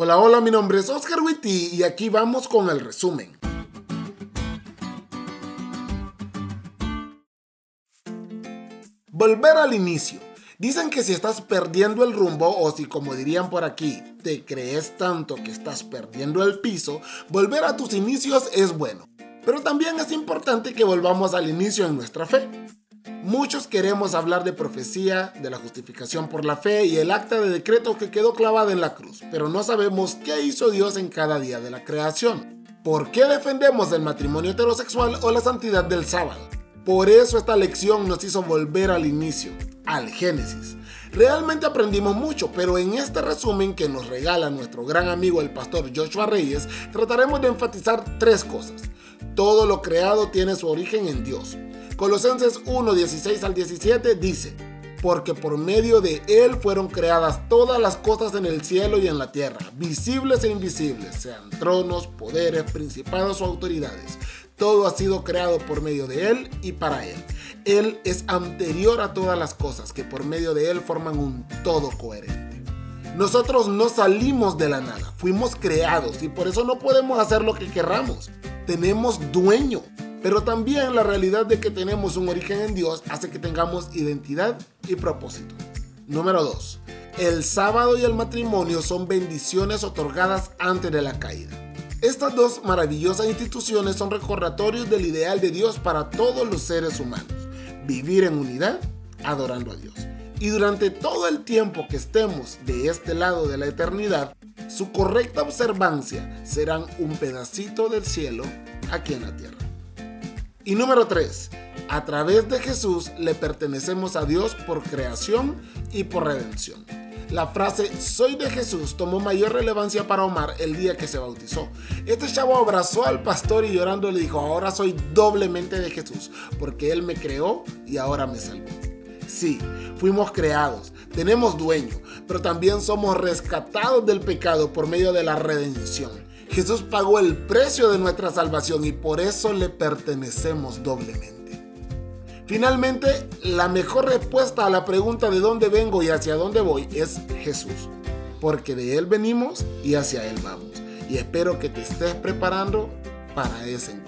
Hola, hola, mi nombre es Oscar Witty y aquí vamos con el resumen. Volver al inicio. Dicen que si estás perdiendo el rumbo o si como dirían por aquí, te crees tanto que estás perdiendo el piso, volver a tus inicios es bueno. Pero también es importante que volvamos al inicio en nuestra fe. Muchos queremos hablar de profecía, de la justificación por la fe y el acta de decreto que quedó clavada en la cruz, pero no sabemos qué hizo Dios en cada día de la creación. ¿Por qué defendemos el matrimonio heterosexual o la santidad del sábado? Por eso esta lección nos hizo volver al inicio, al Génesis. Realmente aprendimos mucho, pero en este resumen que nos regala nuestro gran amigo el pastor Joshua Reyes, trataremos de enfatizar tres cosas. Todo lo creado tiene su origen en Dios. Colosenses 1, 16 al 17 dice, porque por medio de Él fueron creadas todas las cosas en el cielo y en la tierra, visibles e invisibles, sean tronos, poderes, principados o autoridades. Todo ha sido creado por medio de Él y para Él. Él es anterior a todas las cosas que por medio de Él forman un todo coherente. Nosotros no salimos de la nada, fuimos creados y por eso no podemos hacer lo que querramos. Tenemos dueño. Pero también la realidad de que tenemos un origen en Dios hace que tengamos identidad y propósito. Número 2. El sábado y el matrimonio son bendiciones otorgadas antes de la caída. Estas dos maravillosas instituciones son recordatorios del ideal de Dios para todos los seres humanos. Vivir en unidad, adorando a Dios. Y durante todo el tiempo que estemos de este lado de la eternidad, su correcta observancia serán un pedacito del cielo aquí en la tierra. Y número 3. A través de Jesús le pertenecemos a Dios por creación y por redención. La frase soy de Jesús tomó mayor relevancia para Omar el día que se bautizó. Este chavo abrazó al pastor y llorando le dijo, ahora soy doblemente de Jesús, porque Él me creó y ahora me salvó. Sí, fuimos creados, tenemos dueño, pero también somos rescatados del pecado por medio de la redención. Jesús pagó el precio de nuestra salvación y por eso le pertenecemos doblemente. Finalmente, la mejor respuesta a la pregunta de dónde vengo y hacia dónde voy es Jesús, porque de Él venimos y hacia Él vamos. Y espero que te estés preparando para ese encuentro.